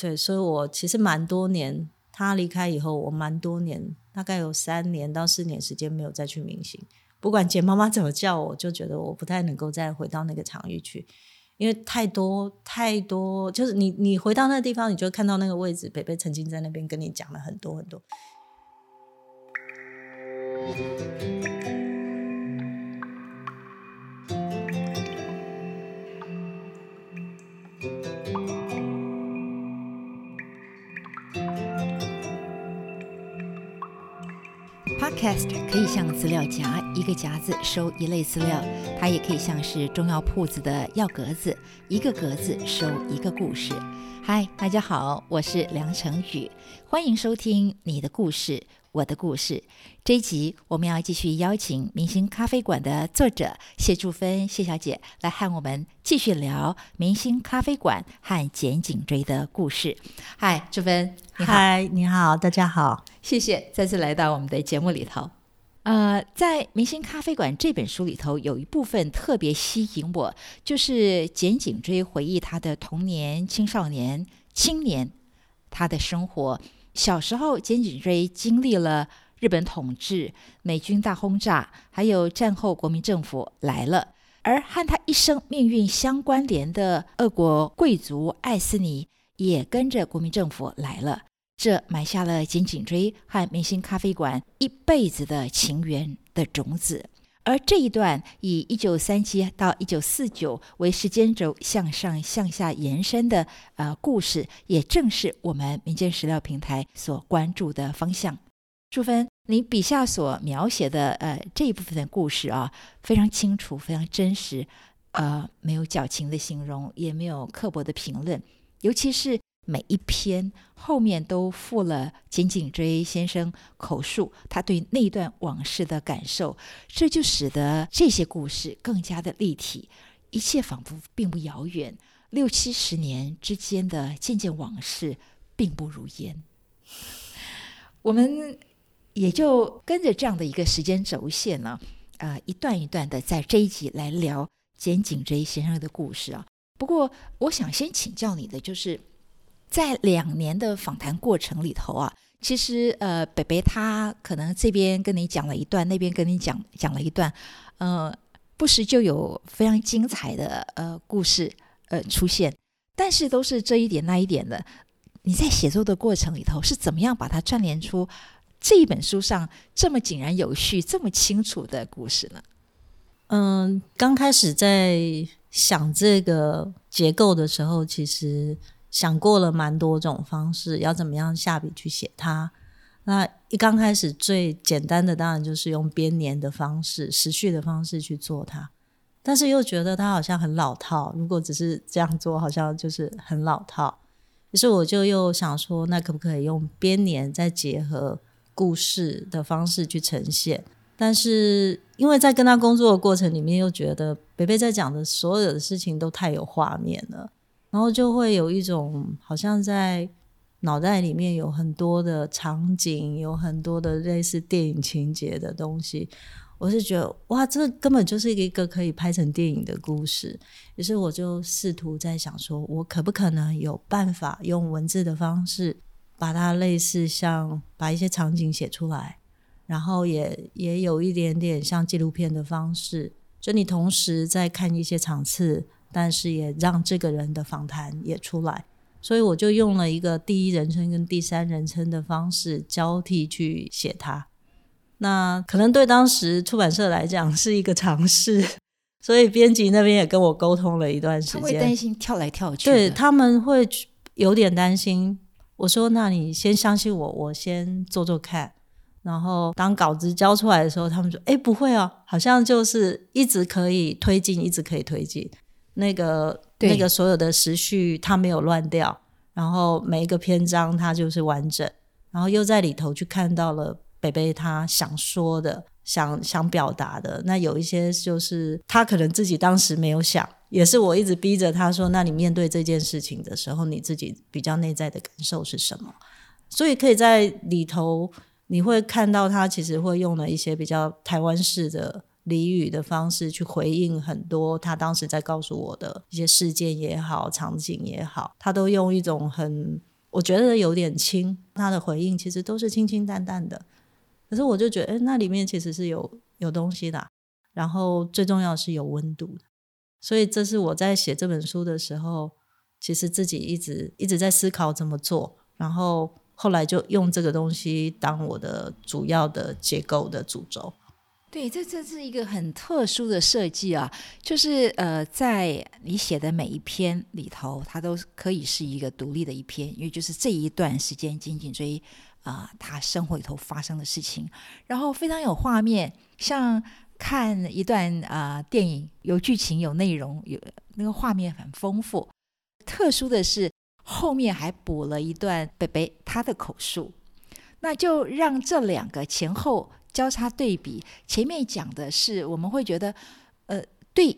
对，所以我其实蛮多年，他离开以后，我蛮多年，大概有三年到四年时间没有再去明星。不管简妈妈怎么叫我，就觉得我不太能够再回到那个场域去，因为太多太多，就是你你回到那个地方，你就看到那个位置，北北曾经在那边跟你讲了很多很多。Cast 可以像资料夹，一个夹子收一类资料；它也可以像是中药铺子的药格子，一个格子收一个故事。嗨，大家好，我是梁成宇，欢迎收听你的故事。我的故事这一集，我们要继续邀请明星咖啡馆的作者谢祝芬谢小姐来和我们继续聊明星咖啡馆和剪颈椎的故事。嗨，祝芬，你好，嗨，你好，大家好，谢谢再次来到我们的节目里头。呃，在《明星咖啡馆》这本书里头，有一部分特别吸引我，就是简颈椎回忆他的童年、青少年、青年他的生活。小时候，简景锥经历了日本统治、美军大轰炸，还有战后国民政府来了。而和他一生命运相关联的俄国贵族艾斯尼也跟着国民政府来了，这埋下了简景锥和明星咖啡馆一辈子的情缘的种子。而这一段以一九三七到一九四九为时间轴向上向下延伸的呃故事，也正是我们民间史料平台所关注的方向。淑芬，你笔下所描写的呃这一部分的故事啊，非常清楚，非常真实，呃，没有矫情的形容，也没有刻薄的评论，尤其是。每一篇后面都附了简景锥先生口述他对那段往事的感受，这就使得这些故事更加的立体，一切仿佛并不遥远。六七十年之间的件件往事并不如烟，我们也就跟着这样的一个时间轴线呢，啊，一段一段的在这一集来聊简景锥先生的故事啊。不过，我想先请教你的就是。在两年的访谈过程里头啊，其实呃，北北他可能这边跟你讲了一段，那边跟你讲讲了一段，呃，不时就有非常精彩的呃故事呃出现，但是都是这一点那一点的。你在写作的过程里头是怎么样把它串联出这一本书上这么井然有序、这么清楚的故事呢？嗯，刚开始在想这个结构的时候，其实。想过了蛮多种方式，要怎么样下笔去写它。那一刚开始最简单的当然就是用编年的方式、时序的方式去做它，但是又觉得它好像很老套。如果只是这样做，好像就是很老套。于是我就又想说，那可不可以用编年再结合故事的方式去呈现？但是因为在跟他工作的过程里面，又觉得北北在讲的所有的事情都太有画面了。然后就会有一种好像在脑袋里面有很多的场景，有很多的类似电影情节的东西。我是觉得哇，这根本就是一个可以拍成电影的故事。于是我就试图在想，说我可不可能有办法用文字的方式，把它类似像把一些场景写出来，然后也也有一点点像纪录片的方式，就你同时在看一些场次。但是也让这个人的访谈也出来，所以我就用了一个第一人称跟第三人称的方式交替去写他。那可能对当时出版社来讲是一个尝试，所以编辑那边也跟我沟通了一段时间，会担心跳来跳去，对他们会有点担心。我说：“那你先相信我，我先做做看。”然后当稿子交出来的时候，他们说：“哎，不会哦，好像就是一直可以推进，一直可以推进。”那个那个所有的时序它没有乱掉，然后每一个篇章它就是完整，然后又在里头去看到了北北他想说的、想想表达的。那有一些就是他可能自己当时没有想，也是我一直逼着他说：“那你面对这件事情的时候，你自己比较内在的感受是什么？”所以可以在里头你会看到他其实会用了一些比较台湾式的。俚语的方式去回应很多他当时在告诉我的一些事件也好，场景也好，他都用一种很我觉得有点轻，他的回应其实都是清清淡淡的。可是我就觉得，哎，那里面其实是有有东西的，然后最重要是有温度的。所以这是我在写这本书的时候，其实自己一直一直在思考怎么做，然后后来就用这个东西当我的主要的结构的主轴。对，这这是一个很特殊的设计啊，就是呃，在你写的每一篇里头，它都可以是一个独立的一篇，因为就是这一段时间仅仅追啊，他生活里头发生的事情，然后非常有画面，像看一段啊电影，有剧情有内容，有那个画面很丰富。特殊的是后面还补了一段北北他的口述，那就让这两个前后。交叉对比，前面讲的是我们会觉得，呃，对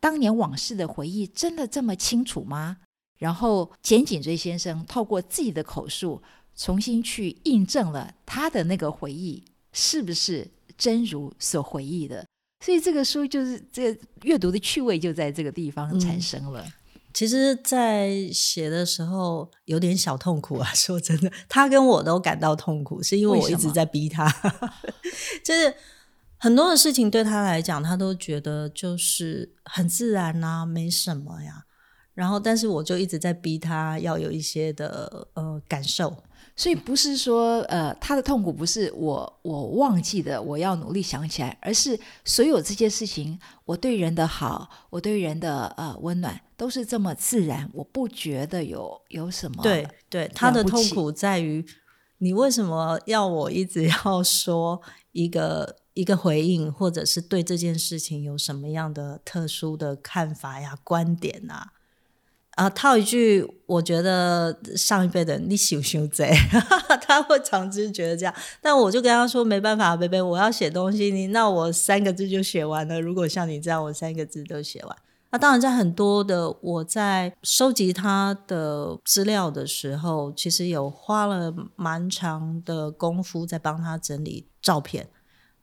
当年往事的回忆真的这么清楚吗？然后简景追先生透过自己的口述，重新去印证了他的那个回忆是不是真如所回忆的。所以这个书就是这阅读的趣味就在这个地方产生了。其实，在写的时候有点小痛苦啊。说真的，他跟我都感到痛苦，是因为我一直在逼他。就是很多的事情对他来讲，他都觉得就是很自然啊，没什么呀。然后，但是我就一直在逼他要有一些的呃感受。所以不是说，呃，他的痛苦不是我我忘记的，我要努力想起来，而是所有这些事情，我对人的好，我对人的呃温暖，都是这么自然，我不觉得有有什么。对对，他的痛苦在于，你为什么要我一直要说一个一个回应，或者是对这件事情有什么样的特殊的看法呀、观点啊？啊，套一句，我觉得上一辈的你羞羞贼，他会常之觉得这样。但我就跟他说，没办法，贝贝，我要写东西，你那我三个字就写完了。如果像你这样，我三个字都写完。那当然，在很多的我在收集他的资料的时候，其实有花了蛮长的功夫在帮他整理照片。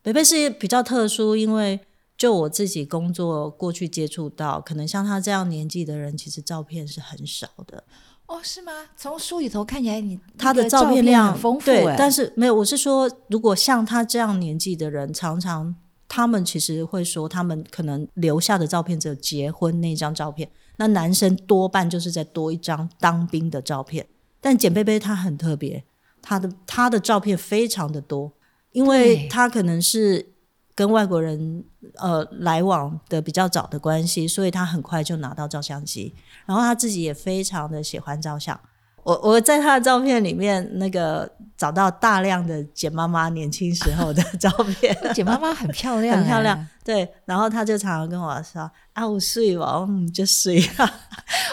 贝贝是比较特殊，因为。就我自己工作过去接触到，可能像他这样年纪的人，其实照片是很少的。哦，是吗？从书里头看起来，你他的照片量丰富，对，但是没有。我是说，如果像他这样年纪的人，常常他们其实会说，他们可能留下的照片只有结婚那张照片。那男生多半就是在多一张当兵的照片。但简贝贝他很特别，他的他的照片非常的多，因为他可能是。跟外国人呃来往的比较早的关系，所以他很快就拿到照相机，然后他自己也非常的喜欢照相。我我在他的照片里面那个找到大量的简妈妈年轻时候的照片，简妈妈很漂亮，很漂亮。对，然后他就常常跟我说：“啊，我睡吧，嗯，就睡。”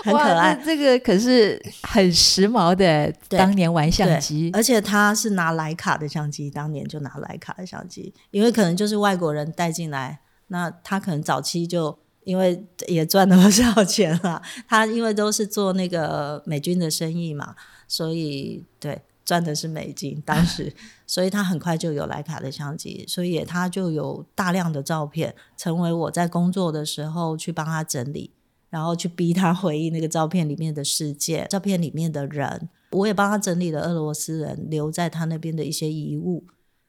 很可爱，这个可是很时髦的。当年玩相机，而且他是拿徕卡的相机，当年就拿徕卡的相机，因为可能就是外国人带进来，那他可能早期就因为也赚了不少钱了。他因为都是做那个美军的生意嘛，所以对赚的是美金。当时，所以他很快就有徕卡的相机，所以他就有大量的照片，成为我在工作的时候去帮他整理。然后去逼他回忆那个照片里面的世界，照片里面的人，我也帮他整理了俄罗斯人留在他那边的一些遗物，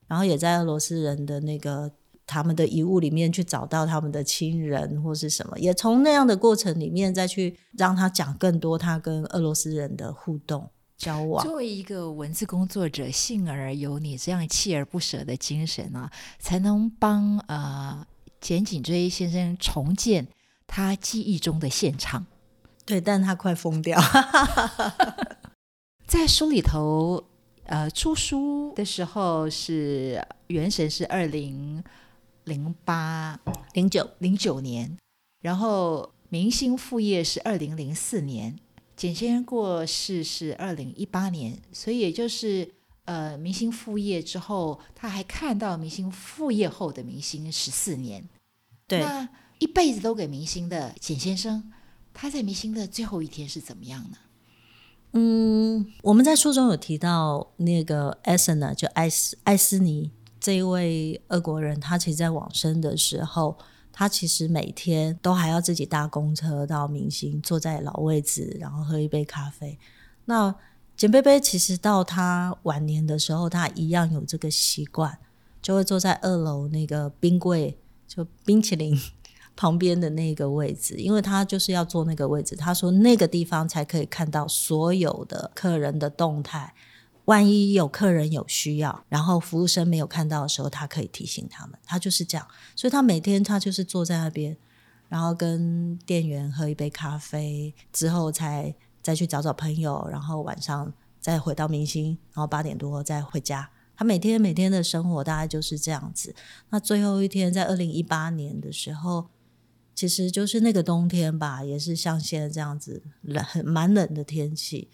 然后也在俄罗斯人的那个他们的遗物里面去找到他们的亲人或是什么，也从那样的过程里面再去让他讲更多他跟俄罗斯人的互动交往。作为一个文字工作者，幸而有你这样锲而不舍的精神啊，才能帮呃简景追先生重建。他记忆中的现场，对，但他快疯掉。在书里头，呃，出书的时候是《原神》是二零零八零九零九年，然后《明星副业》是二零零四年，简先生过世是二零一八年，所以也就是呃，《明星副业》之后，他还看到《明星副业》后的明星十四年，对。一辈子都给明星的简先生，他在明星的最后一天是怎么样呢？嗯，我们在书中有提到那个艾森呢，就艾斯艾斯尼这一位俄国人，他其实，在往生的时候，他其实每天都还要自己搭公车到明星，坐在老位置，然后喝一杯咖啡。那简贝贝其实到他晚年的时候，他一样有这个习惯，就会坐在二楼那个冰柜，就冰淇淋旁边的那个位置，因为他就是要坐那个位置。他说那个地方才可以看到所有的客人的动态。万一有客人有需要，然后服务生没有看到的时候，他可以提醒他们。他就是这样，所以他每天他就是坐在那边，然后跟店员喝一杯咖啡，之后才再去找找朋友，然后晚上再回到明星，然后八点多再回家。他每天每天的生活大概就是这样子。那最后一天在二零一八年的时候，其实就是那个冬天吧，也是像现在这样子冷，很蛮冷的天气。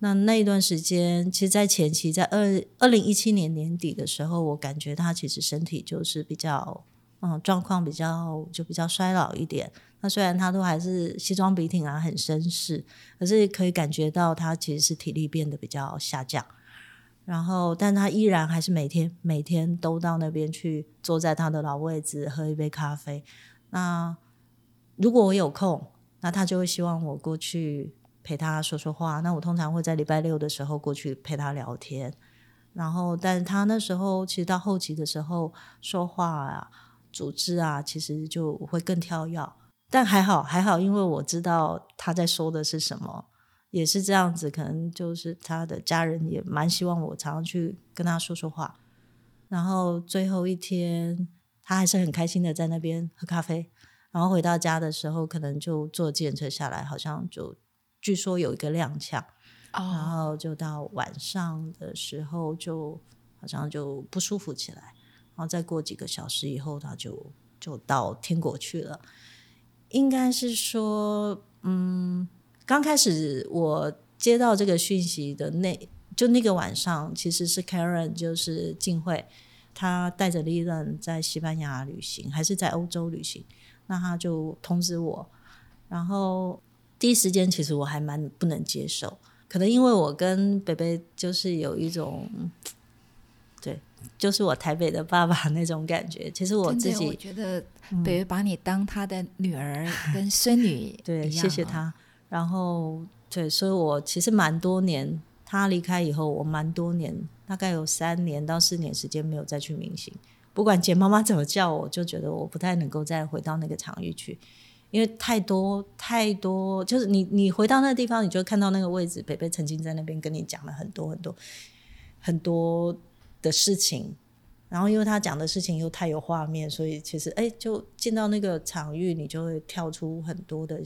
那那一段时间，其实，在前期，在二二零一七年年底的时候，我感觉他其实身体就是比较，嗯，状况比较就比较衰老一点。那虽然他都还是西装笔挺啊，很绅士，可是可以感觉到他其实是体力变得比较下降。然后，但他依然还是每天每天都到那边去，坐在他的老位置喝一杯咖啡。那如果我有空，那他就会希望我过去。陪他说说话，那我通常会在礼拜六的时候过去陪他聊天。然后，但他那时候其实到后期的时候说话啊、组织啊，其实就会更跳跃。但还好，还好，因为我知道他在说的是什么，也是这样子。可能就是他的家人也蛮希望我常常去跟他说说话。然后最后一天，他还是很开心的在那边喝咖啡。然后回到家的时候，可能就坐电车下来，好像就。据说有一个踉跄，然后就到晚上的时候，就好像就不舒服起来，然后再过几个小时以后，他就就到天国去了。应该是说，嗯，刚开始我接到这个讯息的那，就那个晚上，其实是 Karen，就是静慧，她带着利润在西班牙旅行，还是在欧洲旅行，那他就通知我，然后。第一时间其实我还蛮不能接受，可能因为我跟北北就是有一种，对，就是我台北的爸爸那种感觉。其实我自己我觉得北北把你当他的女儿 跟孙女，对，谢谢他。然后对，所以我其实蛮多年，他离开以后，我蛮多年，大概有三年到四年时间没有再去明星。不管简妈妈怎么叫我，就觉得我不太能够再回到那个场域去。因为太多太多，就是你你回到那个地方，你就看到那个位置，北北曾经在那边跟你讲了很多很多很多的事情，然后因为他讲的事情又太有画面，所以其实哎，就进到那个场域，你就会跳出很多的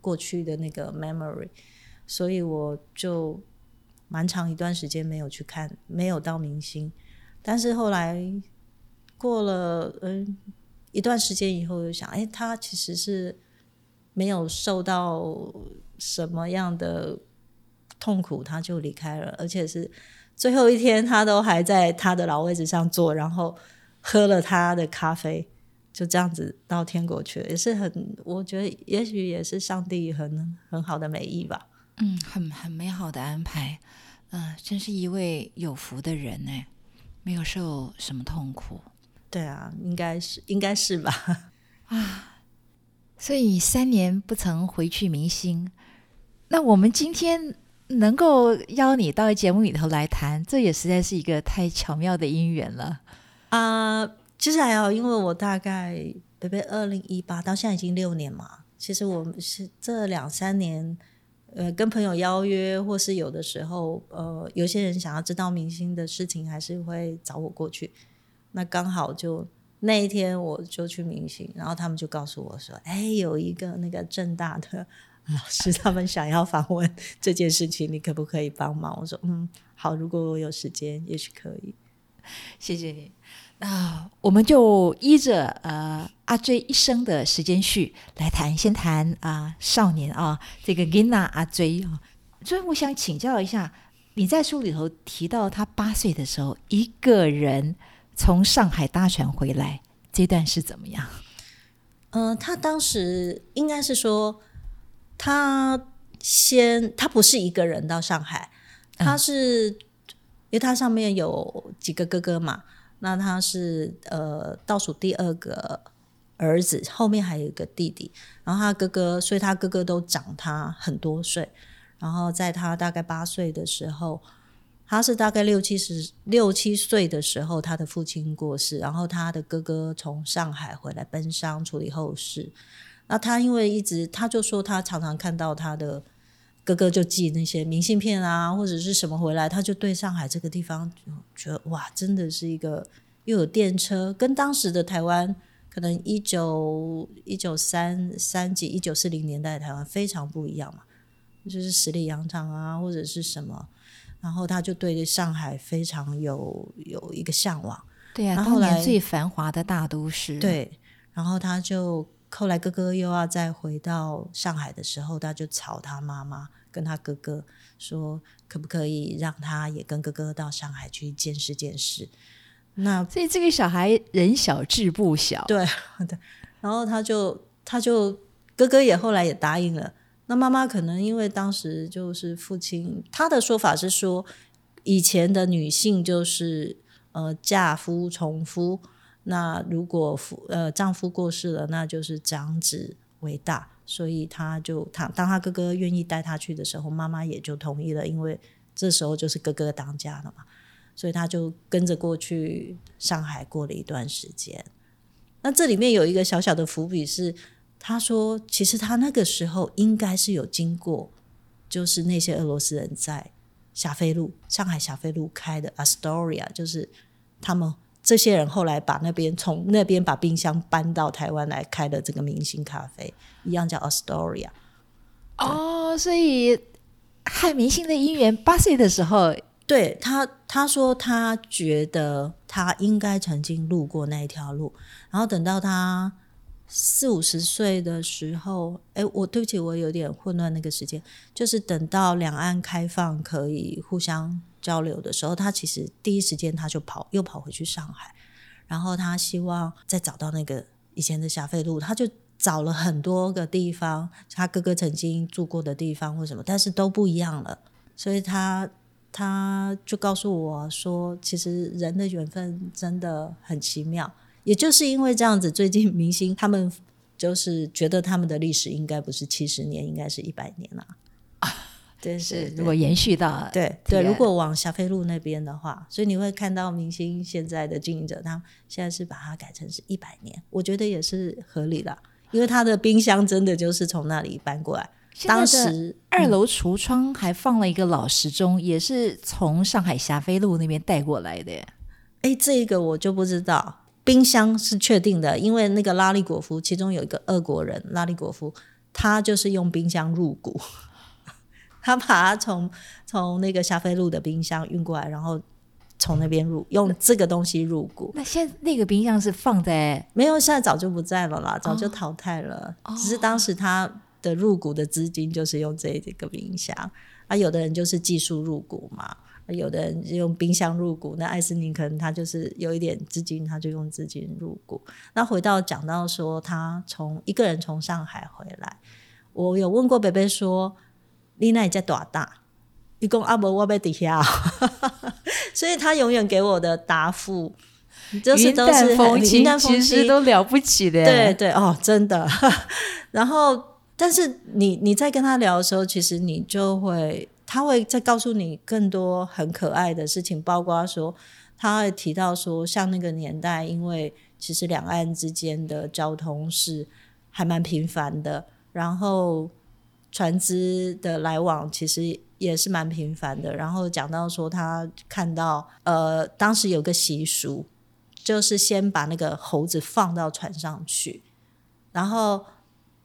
过去的那个 memory，所以我就蛮长一段时间没有去看，没有到明星，但是后来过了嗯一段时间以后，就想哎，他其实是。没有受到什么样的痛苦，他就离开了，而且是最后一天，他都还在他的老位置上坐，然后喝了他的咖啡，就这样子到天国去了，也是很，我觉得也许也是上帝很很好的美意吧。嗯，很很美好的安排，嗯，真是一位有福的人呢，没有受什么痛苦。对啊，应该是应该是吧。啊。所以三年不曾回去明星，那我们今天能够邀你到节目里头来谈，这也实在是一个太巧妙的姻缘了啊！其实还好，因为我大概北北二零一八到现在已经六年嘛。其实我们是这两三年，呃，跟朋友邀约，或是有的时候，呃，有些人想要知道明星的事情，还是会找我过去。那刚好就。那一天我就去明星，然后他们就告诉我说：“哎，有一个那个正大的老师，他们想要访问这件事情，你可不可以帮忙？”我说：“嗯，好，如果我有时间，也许可以。”谢谢你。那我们就依着呃阿追一生的时间序来谈，先谈啊少年啊这个 Gina 阿追啊。所以我想请教一下，你在书里头提到他八岁的时候一个人。从上海搭船回来，这段是怎么样？呃，他当时应该是说，他先他不是一个人到上海，他是因为他上面有几个哥哥嘛，那他是呃倒数第二个儿子，后面还有一个弟弟，然后他哥哥，所以他哥哥都长他很多岁，然后在他大概八岁的时候，他是大概六七十六七岁的时候，他的父亲过世，然后他的哥哥从上海回来奔丧处理后事。那他因为一直，他就说他常常看到他的哥哥就寄那些明信片啊，或者是什么回来，他就对上海这个地方就觉得哇，真的是一个又有电车，跟当时的台湾。可能一九一九三三几一九四零年代的台湾非常不一样嘛，就是十里洋场啊，或者是什么，然后他就对上海非常有有一个向往。对呀，当年最繁华的大都市。对，然后他就后来哥哥又要再回到上海的时候，他就吵他妈妈跟他哥哥说，可不可以让他也跟哥哥到上海去见识见识。那所以这个小孩人小志不小，对 对，然后他就他就哥哥也后来也答应了。那妈妈可能因为当时就是父亲，他的说法是说，以前的女性就是呃嫁夫从夫，那如果夫呃丈夫过世了，那就是长子为大，所以他就他当他哥哥愿意带他去的时候，妈妈也就同意了，因为这时候就是哥哥当家了嘛。所以他就跟着过去上海过了一段时间。那这里面有一个小小的伏笔是，他说其实他那个时候应该是有经过，就是那些俄罗斯人在霞飞路、上海霞飞路开的 Astoria，就是他们这些人后来把那边从那边把冰箱搬到台湾来开的这个明星咖啡，一样叫 Astoria。哦，所以和明星的姻缘，八岁的时候。对他，他说他觉得他应该曾经路过那一条路，然后等到他四五十岁的时候，哎，我对不起，我有点混乱那个时间，就是等到两岸开放可以互相交流的时候，他其实第一时间他就跑，又跑回去上海，然后他希望再找到那个以前的霞飞路，他就找了很多个地方，他哥哥曾经住过的地方或什么，但是都不一样了，所以他。他就告诉我说：“其实人的缘分真的很奇妙，也就是因为这样子，最近明星他们就是觉得他们的历史应该不是七十年，应该是一百年了 啊。对，是如果延续到对对，如果往霞飞路那边的话，所以你会看到明星现在的经营者，他现在是把它改成是一百年，我觉得也是合理的，因为他的冰箱真的就是从那里搬过来。”当时二楼橱窗还放了一个老时钟，也是从上海霞飞路那边带过来的。哎，这个我就不知道。冰箱是确定的，因为那个拉利果夫其中有一个俄国人，拉利果夫他就是用冰箱入股，他把它从从那个霞飞路的冰箱运过来，然后从那边入用这个东西入股。那现在那个冰箱是放在没有，现在早就不在了啦，早就淘汰了。只是当时他。的入股的资金就是用这这个冰箱啊，有的人就是技术入股嘛，有的人用冰箱入股。那艾斯宁可能他就是有一点资金，他就用资金入股。那回到讲到说，他从一个人从上海回来，我有问过北北说，丽娜你在多大？一共阿伯我被底下，所以他永远给我的答复就是都是风轻，其实都了不起的。对对哦，真的。然后。但是你你在跟他聊的时候，其实你就会，他会再告诉你更多很可爱的事情，包括说，他会提到说，像那个年代，因为其实两岸之间的交通是还蛮频繁的，然后船只的来往其实也是蛮频繁的。然后讲到说，他看到呃，当时有个习俗，就是先把那个猴子放到船上去，然后。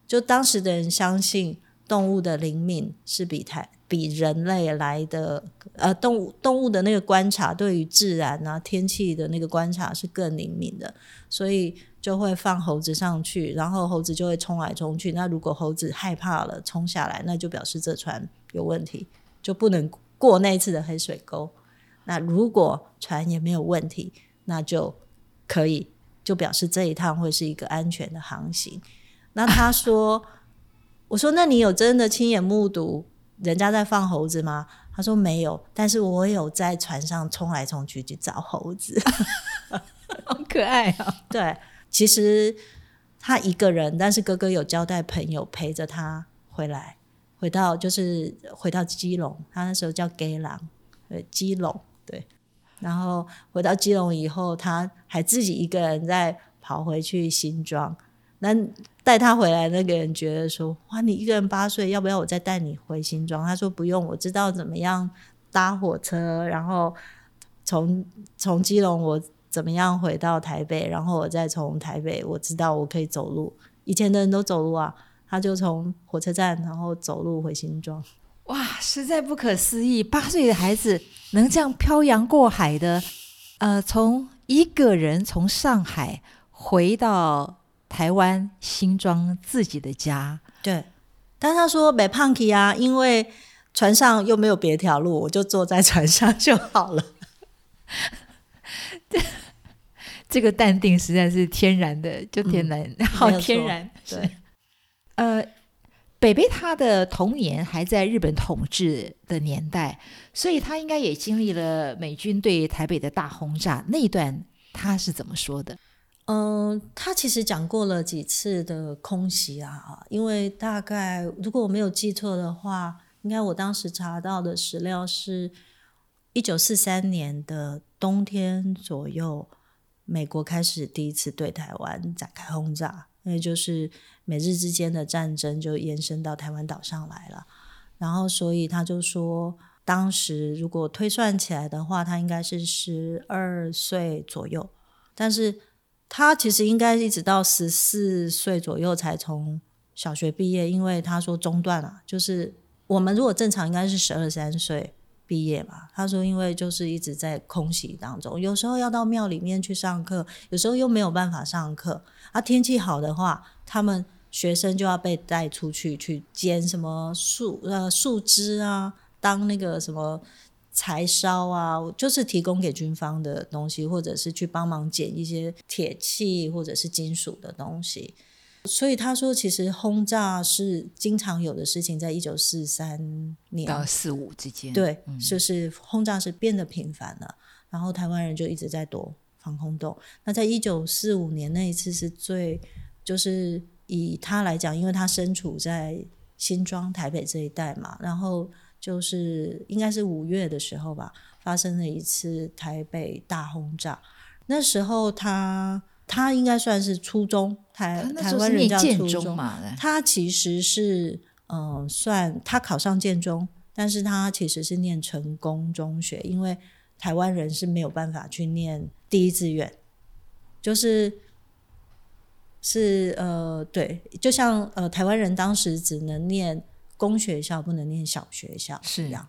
就当时的人相信动物的灵敏是比台比人类来的，呃，动物动物的那个观察对于自然啊天气的那个观察是更灵敏的，所以就会放猴子上去，然后猴子就会冲来冲去。那如果猴子害怕了冲下来，那就表示这船有问题，就不能过那一次的黑水沟。那如果船也没有问题，那就可以就表示这一趟会是一个安全的航行。那他说：“我说，那你有真的亲眼目睹人家在放猴子吗？”他说：“没有，但是我有在船上冲来冲去去找猴子，好可爱啊！”对，其实他一个人，但是哥哥有交代朋友陪着他回来。回到就是回到基隆，他那时候叫 Gay 郎，对，基隆对。然后回到基隆以后，他还自己一个人在跑回去新庄。那带他回来那个人觉得说：“哇，你一个人八岁，要不要我再带你回新庄？”他说：“不用，我知道怎么样搭火车，然后从从基隆我怎么样回到台北，然后我再从台北，我知道我可以走路。以前的人都走路啊，他就从火车站然后走路回新庄。哇，实在不可思议！八岁的孩子能这样漂洋过海的，呃，从一个人从上海回到。”台湾新装自己的家，对，但他说没胖起啊，因为船上又没有别条路，我就坐在船上就好了。这个淡定实在是天然的，就天然，好天然。对，呃，北北他的童年还在日本统治的年代，所以他应该也经历了美军对台北的大轰炸那一段，他是怎么说的？嗯，他其实讲过了几次的空袭啊，因为大概如果我没有记错的话，应该我当时查到的史料是一九四三年的冬天左右，美国开始第一次对台湾展开轰炸，那就是美日之间的战争就延伸到台湾岛上来了。然后，所以他就说，当时如果推算起来的话，他应该是十二岁左右，但是。他其实应该一直到十四岁左右才从小学毕业，因为他说中断了。就是我们如果正常应该是十二三岁毕业嘛。他说因为就是一直在空袭当中，有时候要到庙里面去上课，有时候又没有办法上课。啊，天气好的话，他们学生就要被带出去去捡什么树呃树枝啊，当那个什么。柴烧啊，就是提供给军方的东西，或者是去帮忙捡一些铁器或者是金属的东西。所以他说，其实轰炸是经常有的事情，在一九四三年到四五之间，对，就是轰炸是变得频繁了。然后台湾人就一直在躲防空洞。那在一九四五年那一次是最，就是以他来讲，因为他身处在新庄、台北这一带嘛，然后。就是应该是五月的时候吧，发生了一次台北大轰炸。那时候他他应该算是初中，台台湾人叫初中嘛。他其实是嗯，算他考上建中，但是他其实是念成功中学，因为台湾人是没有办法去念第一志愿，就是是呃对，就像呃台湾人当时只能念。公学校不能念小学校是样，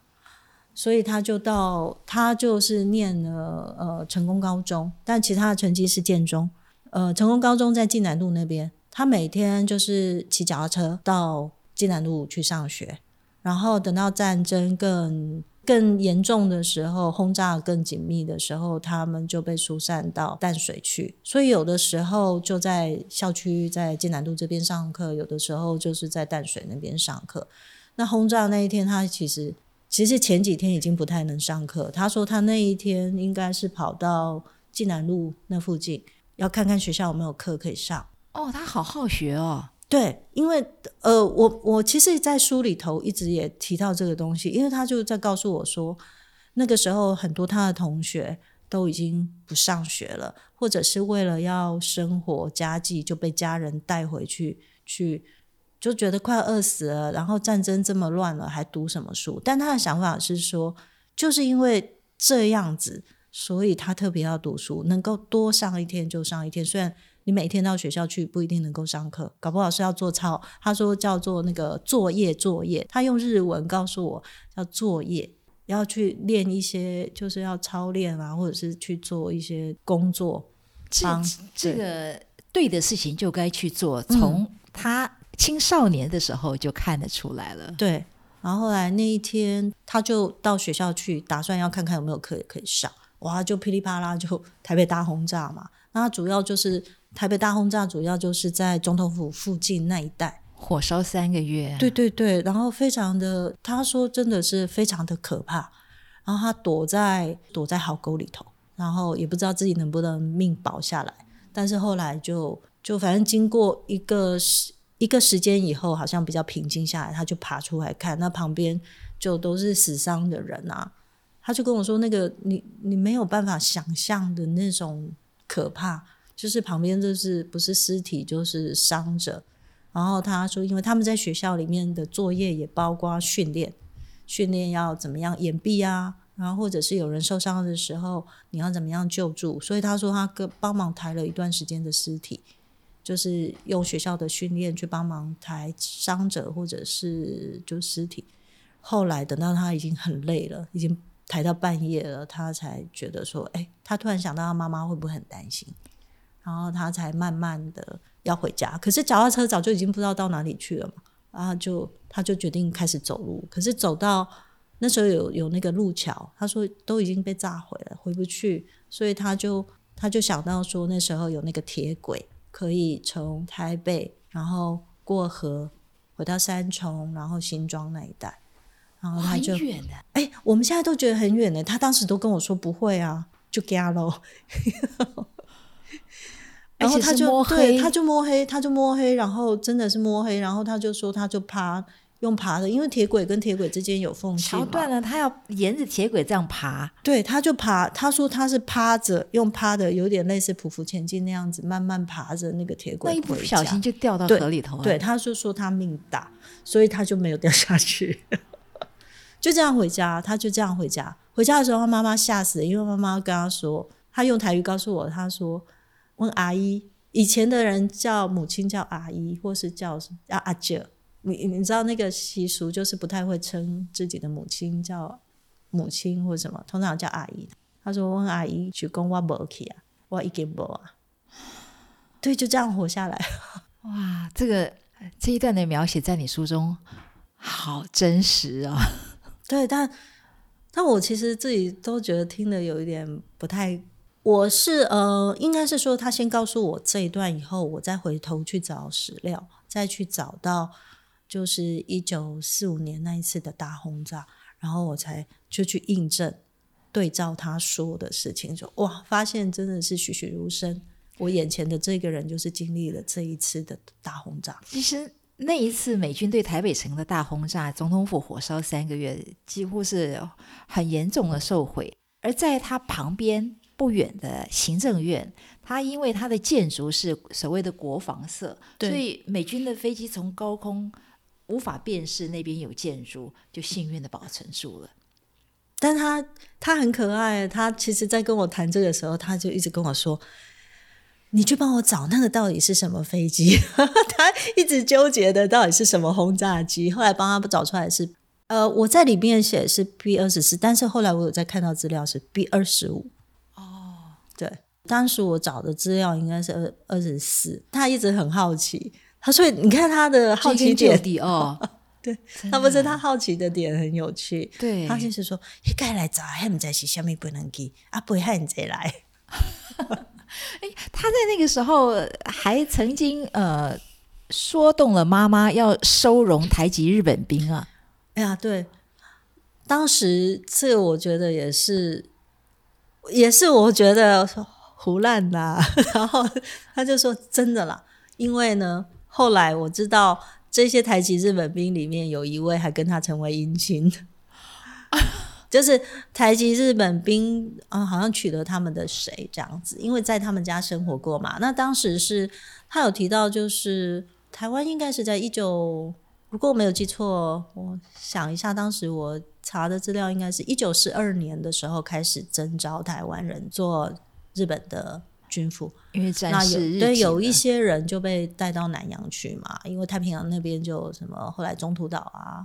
所以他就到他就是念了呃成功高中，但其他的成绩是建中。呃，成功高中在济南路那边，他每天就是骑脚踏车到济南路去上学，然后等到战争更。更严重的时候，轰炸更紧密的时候，他们就被疏散到淡水去。所以有的时候就在校区，在金南路这边上课；有的时候就是在淡水那边上课。那轰炸那一天，他其实其实前几天已经不太能上课。他说他那一天应该是跑到金南路那附近，要看看学校有没有课可以上。哦，他好好学哦。对，因为呃，我我其实，在书里头一直也提到这个东西，因为他就在告诉我说，那个时候很多他的同学都已经不上学了，或者是为了要生活家计就被家人带回去，去就觉得快饿死了，然后战争这么乱了，还读什么书？但他的想法是说，就是因为这样子，所以他特别要读书，能够多上一天就上一天，虽然。你每天到学校去不一定能够上课，搞不好是要做操。他说叫做那个作业作业，他用日文告诉我叫作业，要去练一些，就是要操练啊，或者是去做一些工作。这这个对的事情就该去做，从他青少年的时候就看得出来了。对，然后后来那一天他就到学校去，打算要看看有没有课可以上。哇，就噼里啪啦就台北大轰炸嘛，那主要就是。台北大轰炸主要就是在总统府附近那一带，火烧三个月。对对对，然后非常的，他说真的是非常的可怕。然后他躲在躲在壕沟里头，然后也不知道自己能不能命保下来。但是后来就就反正经过一个时一个时间以后，好像比较平静下来，他就爬出来看，那旁边就都是死伤的人啊。他就跟我说：“那个你你没有办法想象的那种可怕，就是旁边就是不是尸体就是伤者。”然后他说：“因为他们在学校里面的作业也包括训练，训练要怎么样掩蔽啊，然后或者是有人受伤的时候，你要怎么样救助。所以他说他跟帮忙抬了一段时间的尸体，就是用学校的训练去帮忙抬伤者或者是就尸体。后来等到他已经很累了，已经。”抬到半夜了，他才觉得说：“哎，他突然想到他妈妈会不会很担心？”然后他才慢慢的要回家。可是脚踏车早就已经不知道到哪里去了嘛，然后就他就决定开始走路。可是走到那时候有有那个路桥，他说都已经被炸毁了，回不去。所以他就他就想到说，那时候有那个铁轨可以从台北然后过河回到三重，然后新庄那一带。然后他就哎，我们现在都觉得很远呢。他当时都跟我说不会啊，就加喽。然后他就对，他就摸黑，他就摸黑，然后真的是摸黑。然后他就说，他就爬，用爬的，因为铁轨跟铁轨之间有缝隙桥断了，他要沿着铁轨这样爬。对，他就爬。他说他是趴着，用趴的，有点类似匍匐前进那样子，慢慢爬着那个铁轨。那一不小心就掉到河里头了。对，他就说他命大，所以他就没有掉下去。就这样回家，他就这样回家。回家的时候，他妈妈吓死了，因为妈妈跟他说，他用台语告诉我，他说：“问阿姨，以前的人叫母亲叫阿姨，或是叫叫阿姐。你你知道那个习俗，就是不太会称自己的母亲叫母亲或什么，通常叫阿姨。他说：问阿姨去讲我无去啊，我一经无啊。对，就这样活下来。哇，这个这一段的描写在你书中好真实哦！对，但但我其实自己都觉得听的有一点不太。我是呃，应该是说他先告诉我这一段以后，我再回头去找史料，再去找到就是一九四五年那一次的大轰炸，然后我才就去印证对照他说的事情，说哇，发现真的是栩栩如生，我眼前的这个人就是经历了这一次的大轰炸。其实。那一次美军对台北城的大轰炸，总统府火烧三个月，几乎是很严重的受毁。而在他旁边不远的行政院，它因为它的建筑是所谓的国防色，所以美军的飞机从高空无法辨识那边有建筑，就幸运的保存住了。但他他很可爱，他其实在跟我谈这个时候，他就一直跟我说。你去帮我找那个到底是什么飞机？他一直纠结的到底是什么轰炸机。后来帮他找出来是，呃，我在里面写是 B 二十四，但是后来我有在看到资料是 B 二十五。哦，对，当时我找的资料应该是二二十四。他一直很好奇，他所以你看他的好奇点哦，对他不是他好奇的点很有趣。对，他就是说，一该来找，还唔知是虾米不能给啊，不会喊再来。哎，他在那个时候还曾经呃说动了妈妈要收容台籍日本兵啊！哎呀，对，当时这我觉得也是，也是我觉得胡乱的。然后他就说真的啦，因为呢，后来我知道这些台籍日本兵里面有一位还跟他成为姻亲。就是台籍日本兵啊，好像娶了他们的谁这样子，因为在他们家生活过嘛。那当时是他有提到，就是台湾应该是在一九，如果我没有记错，我想一下，当时我查的资料应该是一九四二年的时候开始征召台湾人做日本的军服，因为战事对有一些人就被带到南洋去嘛，因为太平洋那边就什么后来中途岛啊。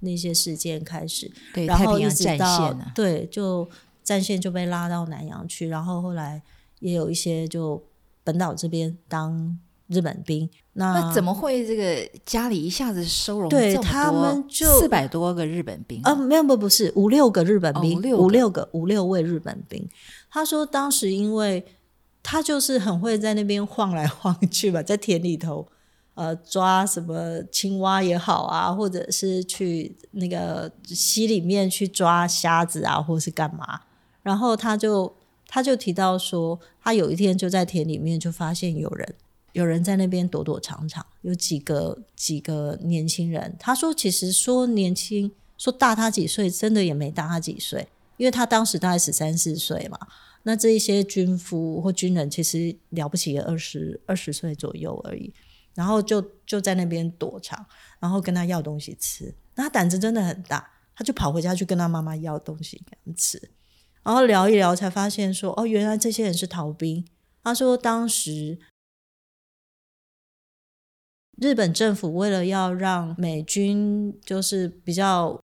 那些事件开始，然后一直到对，就战线就被拉到南洋去，然后后来也有一些就本岛这边当日本兵。那怎么会这个家里一下子收容对他们就四百多个日本兵啊？没有不不是五六个日本兵，五六个五六位日本兵。他说当时因为他就是很会在那边晃来晃去吧，在田里头。呃，抓什么青蛙也好啊，或者是去那个溪里面去抓虾子啊，或是干嘛？然后他就他就提到说，他有一天就在田里面就发现有人有人在那边躲躲藏藏，有几个几个年轻人。他说，其实说年轻，说大他几岁，真的也没大他几岁，因为他当时大概十三四岁嘛。那这一些军夫或军人，其实了不起也二十二十岁左右而已。然后就就在那边躲藏，然后跟他要东西吃。那他胆子真的很大，他就跑回家去跟他妈妈要东西给他们吃。然后聊一聊，才发现说，哦，原来这些人是逃兵。他说，当时日本政府为了要让美军就是比较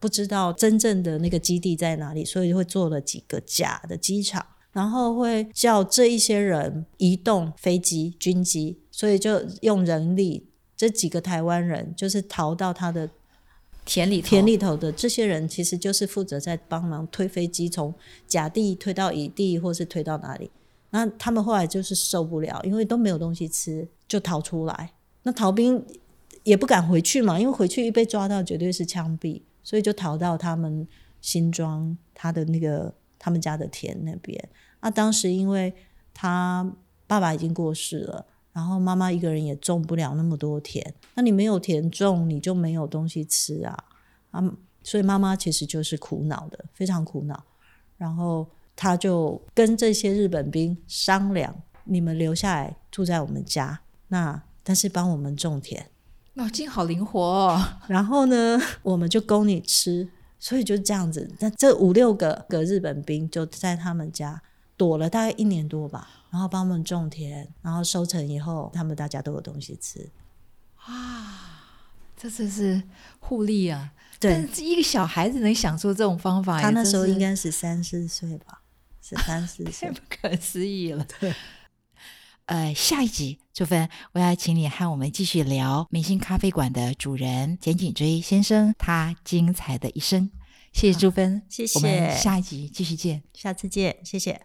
不知道真正的那个基地在哪里，所以会做了几个假的机场。然后会叫这一些人移动飞机、军机，所以就用人力，这几个台湾人就是逃到他的田里田里头的这些人，其实就是负责在帮忙推飞机，从甲地推到乙地，或是推到哪里。那他们后来就是受不了，因为都没有东西吃，就逃出来。那逃兵也不敢回去嘛，因为回去一被抓到，绝对是枪毙，所以就逃到他们新庄他的那个他们家的田那边。那当时因为他爸爸已经过世了，然后妈妈一个人也种不了那么多田，那你没有田种，你就没有东西吃啊，啊，所以妈妈其实就是苦恼的，非常苦恼。然后他就跟这些日本兵商量：你们留下来住在我们家，那但是帮我们种田，脑筋好灵活。哦。然后呢，我们就供你吃，所以就这样子。那这五六个个日本兵就在他们家。躲了大概一年多吧，然后帮我们种田，然后收成以后，他们大家都有东西吃。啊，这真是互利啊！对，一个小孩子能想出这种方法，他那时候应该是三四岁吧，十三四岁，不可思议了。对，呃，下一集朱芬，我要请你和我们继续聊明星咖啡馆的主人简景追先生他精彩的一生。谢谢朱芬，谢谢，我们下一集继续见，下次见，谢谢。